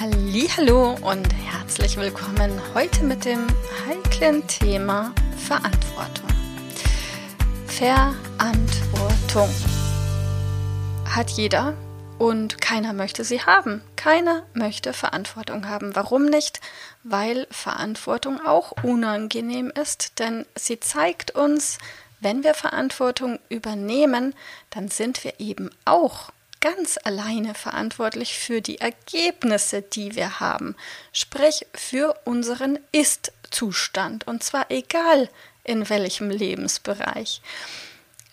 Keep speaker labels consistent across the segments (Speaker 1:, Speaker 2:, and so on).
Speaker 1: Hallo und herzlich willkommen heute mit dem heiklen Thema Verantwortung. Verantwortung hat jeder und keiner möchte sie haben. Keiner möchte Verantwortung haben. Warum nicht? Weil Verantwortung auch unangenehm ist, denn sie zeigt uns, wenn wir Verantwortung übernehmen, dann sind wir eben auch ganz alleine verantwortlich für die Ergebnisse, die wir haben, sprich für unseren Ist-Zustand, und zwar egal in welchem Lebensbereich.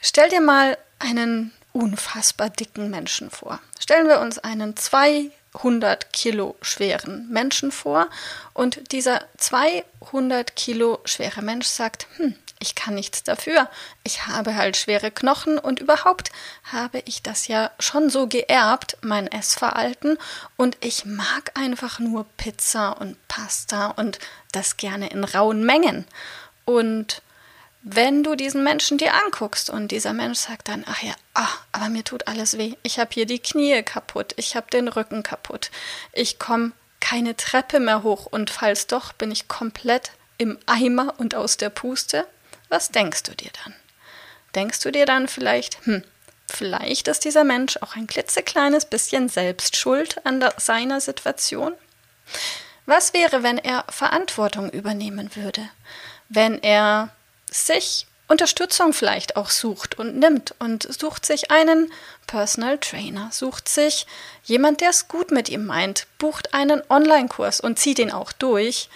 Speaker 1: Stell dir mal einen unfassbar dicken Menschen vor. Stellen wir uns einen 200 Kilo schweren Menschen vor und dieser 200 Kilo schwere Mensch sagt, hm, ich kann nichts dafür. Ich habe halt schwere Knochen und überhaupt habe ich das ja schon so geerbt, mein Essverhalten, und ich mag einfach nur Pizza und Pasta und das gerne in rauen Mengen. Und wenn du diesen Menschen dir anguckst und dieser Mensch sagt dann, ach ja, ach, aber mir tut alles weh, ich habe hier die Knie kaputt, ich habe den Rücken kaputt, ich komme keine Treppe mehr hoch. Und falls doch, bin ich komplett im Eimer und aus der Puste, was denkst du dir dann? Denkst du dir dann vielleicht, hm, vielleicht ist dieser Mensch auch ein klitzekleines bisschen selbst schuld an der, seiner Situation? Was wäre, wenn er Verantwortung übernehmen würde? Wenn er sich Unterstützung vielleicht auch sucht und nimmt und sucht sich einen Personal Trainer, sucht sich jemand, der es gut mit ihm meint, bucht einen Online-Kurs und zieht ihn auch durch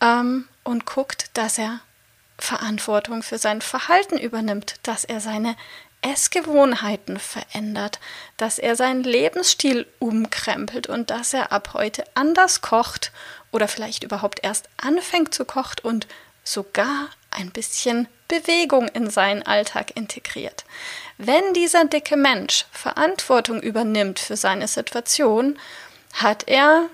Speaker 1: ähm, und guckt, dass er Verantwortung für sein Verhalten übernimmt, dass er seine Essgewohnheiten verändert, dass er seinen Lebensstil umkrempelt und dass er ab heute anders kocht oder vielleicht überhaupt erst anfängt zu kochen und sogar ein bisschen Bewegung in seinen Alltag integriert. Wenn dieser dicke Mensch Verantwortung übernimmt für seine Situation, hat er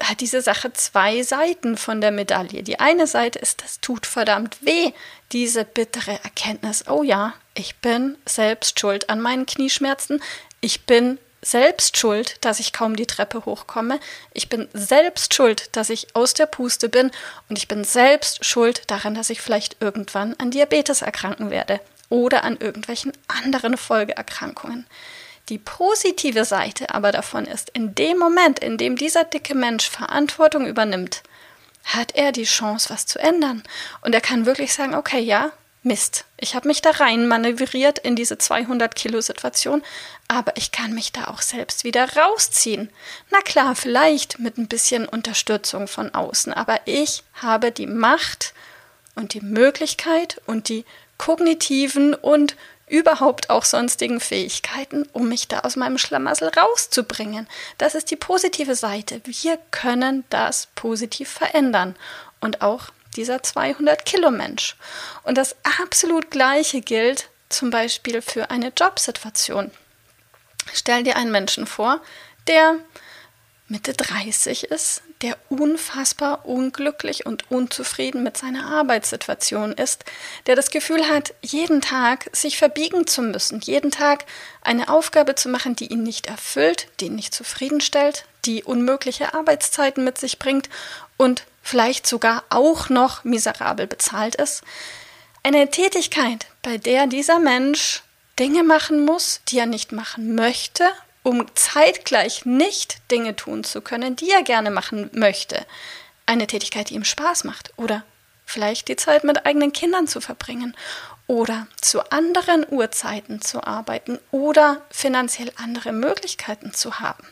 Speaker 1: hat diese Sache zwei Seiten von der Medaille. Die eine Seite ist, das tut verdammt weh, diese bittere Erkenntnis, oh ja, ich bin selbst schuld an meinen Knieschmerzen, ich bin selbst schuld, dass ich kaum die Treppe hochkomme, ich bin selbst schuld, dass ich aus der Puste bin und ich bin selbst schuld daran, dass ich vielleicht irgendwann an Diabetes erkranken werde oder an irgendwelchen anderen Folgeerkrankungen. Die positive Seite aber davon ist, in dem Moment, in dem dieser dicke Mensch Verantwortung übernimmt, hat er die Chance, was zu ändern. Und er kann wirklich sagen, okay, ja, Mist, ich habe mich da rein manövriert in diese 200 Kilo Situation, aber ich kann mich da auch selbst wieder rausziehen. Na klar, vielleicht mit ein bisschen Unterstützung von außen, aber ich habe die Macht und die Möglichkeit und die kognitiven und überhaupt auch sonstigen Fähigkeiten, um mich da aus meinem Schlamassel rauszubringen. Das ist die positive Seite. Wir können das positiv verändern. Und auch dieser 200 Kilo Mensch. Und das absolut gleiche gilt zum Beispiel für eine Jobsituation. Stell dir einen Menschen vor, der Mitte 30 ist, der unfassbar unglücklich und unzufrieden mit seiner Arbeitssituation ist, der das Gefühl hat, jeden Tag sich verbiegen zu müssen, jeden Tag eine Aufgabe zu machen, die ihn nicht erfüllt, die ihn nicht zufriedenstellt, die unmögliche Arbeitszeiten mit sich bringt und vielleicht sogar auch noch miserabel bezahlt ist. Eine Tätigkeit, bei der dieser Mensch Dinge machen muss, die er nicht machen möchte um zeitgleich nicht Dinge tun zu können, die er gerne machen möchte. Eine Tätigkeit, die ihm Spaß macht. Oder vielleicht die Zeit mit eigenen Kindern zu verbringen. Oder zu anderen Uhrzeiten zu arbeiten. Oder finanziell andere Möglichkeiten zu haben.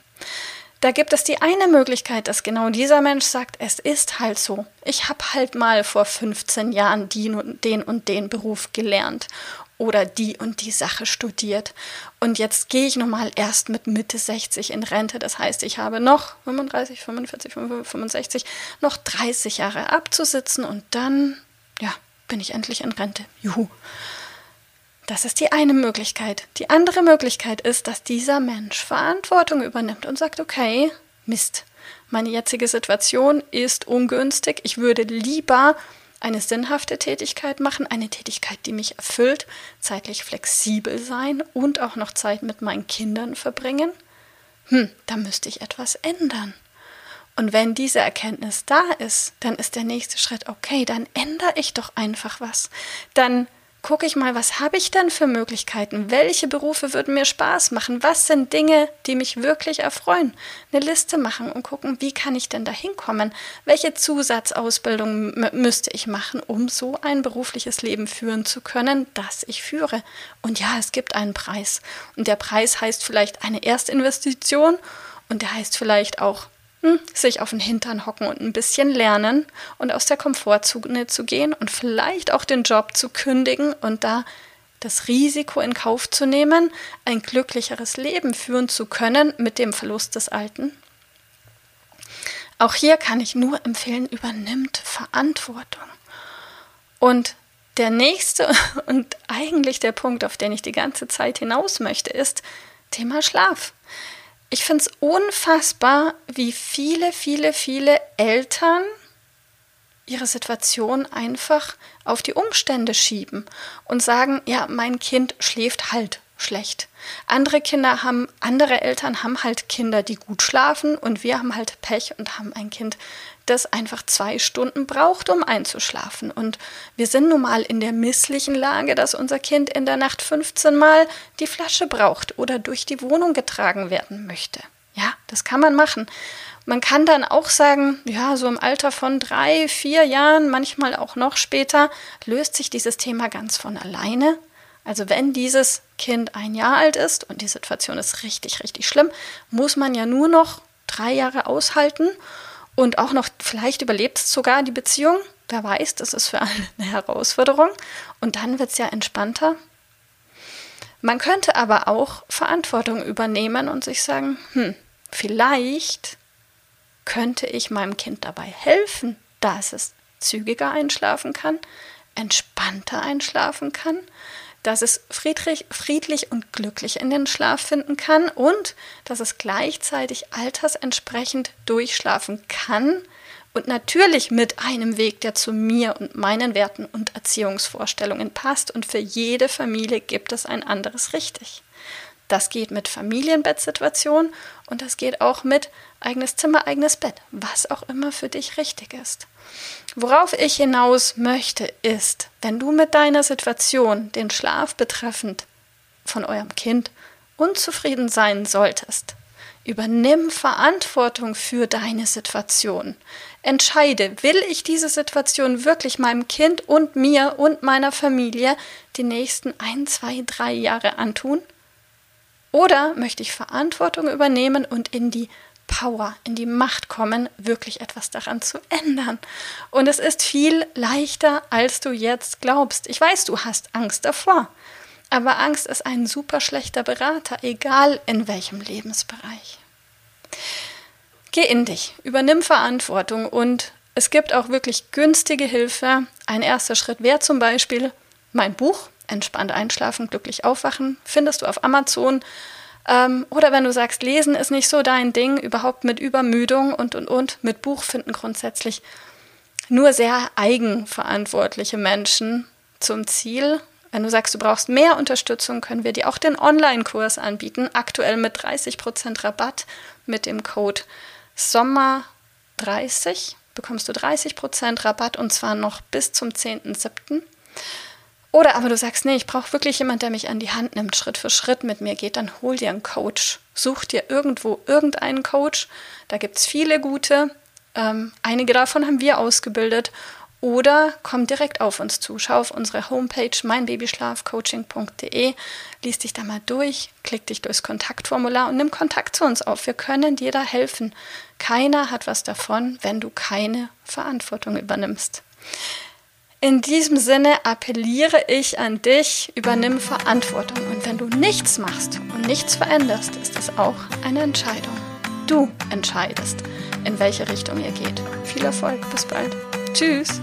Speaker 1: Da gibt es die eine Möglichkeit, dass genau dieser Mensch sagt, es ist halt so. Ich habe halt mal vor 15 Jahren den und den Beruf gelernt oder die und die Sache studiert. Und jetzt gehe ich nochmal erst mit Mitte 60 in Rente. Das heißt, ich habe noch 35, 45, 65, noch 30 Jahre abzusitzen und dann, ja, bin ich endlich in Rente. Juhu. Das ist die eine Möglichkeit. Die andere Möglichkeit ist, dass dieser Mensch Verantwortung übernimmt und sagt, okay, Mist, meine jetzige Situation ist ungünstig. Ich würde lieber eine sinnhafte Tätigkeit machen, eine Tätigkeit, die mich erfüllt, zeitlich flexibel sein und auch noch Zeit mit meinen Kindern verbringen. Hm, da müsste ich etwas ändern. Und wenn diese Erkenntnis da ist, dann ist der nächste Schritt, okay, dann ändere ich doch einfach was. Dann gucke ich mal, was habe ich denn für Möglichkeiten? Welche Berufe würden mir Spaß machen? Was sind Dinge, die mich wirklich erfreuen? Eine Liste machen und gucken, wie kann ich denn da hinkommen? Welche Zusatzausbildung müsste ich machen, um so ein berufliches Leben führen zu können, das ich führe? Und ja, es gibt einen Preis. Und der Preis heißt vielleicht eine Erstinvestition und der heißt vielleicht auch sich auf den Hintern hocken und ein bisschen lernen und aus der Komfortzone zu gehen und vielleicht auch den Job zu kündigen und da das Risiko in Kauf zu nehmen, ein glücklicheres Leben führen zu können mit dem Verlust des Alten. Auch hier kann ich nur empfehlen, übernimmt Verantwortung. Und der nächste und eigentlich der Punkt, auf den ich die ganze Zeit hinaus möchte, ist Thema Schlaf. Ich finde es unfassbar, wie viele, viele, viele Eltern ihre Situation einfach auf die Umstände schieben und sagen, ja, mein Kind schläft halt schlecht. Andere Kinder haben, andere Eltern haben halt Kinder, die gut schlafen und wir haben halt Pech und haben ein Kind, das einfach zwei Stunden braucht, um einzuschlafen. Und wir sind nun mal in der misslichen Lage, dass unser Kind in der Nacht 15 Mal die Flasche braucht oder durch die Wohnung getragen werden möchte. Ja, das kann man machen. Man kann dann auch sagen, ja, so im Alter von drei, vier Jahren, manchmal auch noch später, löst sich dieses Thema ganz von alleine. Also wenn dieses Kind ein Jahr alt ist und die Situation ist richtig, richtig schlimm, muss man ja nur noch drei Jahre aushalten und auch noch, vielleicht überlebt es sogar die Beziehung. Wer weiß, das ist für alle eine Herausforderung. Und dann wird es ja entspannter. Man könnte aber auch Verantwortung übernehmen und sich sagen, hm, vielleicht könnte ich meinem Kind dabei helfen, dass es zügiger einschlafen kann, entspannter einschlafen kann, dass es friedlich, friedlich und glücklich in den Schlaf finden kann und dass es gleichzeitig altersentsprechend durchschlafen kann und natürlich mit einem Weg, der zu mir und meinen Werten und Erziehungsvorstellungen passt und für jede Familie gibt es ein anderes richtig. Das geht mit Familienbettsituation und das geht auch mit eigenes Zimmer, eigenes Bett, was auch immer für dich richtig ist. Worauf ich hinaus möchte, ist, wenn du mit deiner Situation, den Schlaf betreffend von eurem Kind, unzufrieden sein solltest, übernimm Verantwortung für deine Situation. Entscheide, will ich diese Situation wirklich meinem Kind und mir und meiner Familie die nächsten ein, zwei, drei Jahre antun? Oder möchte ich Verantwortung übernehmen und in die Power, in die Macht kommen, wirklich etwas daran zu ändern. Und es ist viel leichter, als du jetzt glaubst. Ich weiß, du hast Angst davor. Aber Angst ist ein super schlechter Berater, egal in welchem Lebensbereich. Geh in dich, übernimm Verantwortung und es gibt auch wirklich günstige Hilfe. Ein erster Schritt wäre zum Beispiel mein Buch Entspannt einschlafen, glücklich aufwachen, findest du auf Amazon. Ähm, oder wenn du sagst, lesen ist nicht so dein Ding, überhaupt mit Übermüdung und und und, mit Buch finden grundsätzlich nur sehr eigenverantwortliche Menschen zum Ziel. Wenn du sagst, du brauchst mehr Unterstützung, können wir dir auch den Online-Kurs anbieten, aktuell mit 30% Rabatt mit dem Code Sommer30 bekommst du 30% Rabatt und zwar noch bis zum 10.07. Oder aber du sagst, nee, ich brauche wirklich jemand, der mich an die Hand nimmt, Schritt für Schritt mit mir geht, dann hol dir einen Coach. Such dir irgendwo irgendeinen Coach. Da gibt es viele gute. Ähm, einige davon haben wir ausgebildet. Oder komm direkt auf uns zu. Schau auf unsere Homepage meinbabyschlafcoaching.de, lies dich da mal durch, klick dich durchs Kontaktformular und nimm Kontakt zu uns auf. Wir können dir da helfen. Keiner hat was davon, wenn du keine Verantwortung übernimmst. In diesem Sinne appelliere ich an dich, übernimm Verantwortung. Und wenn du nichts machst und nichts veränderst, ist das auch eine Entscheidung. Du entscheidest, in welche Richtung ihr geht. Viel Erfolg, bis bald. Tschüss.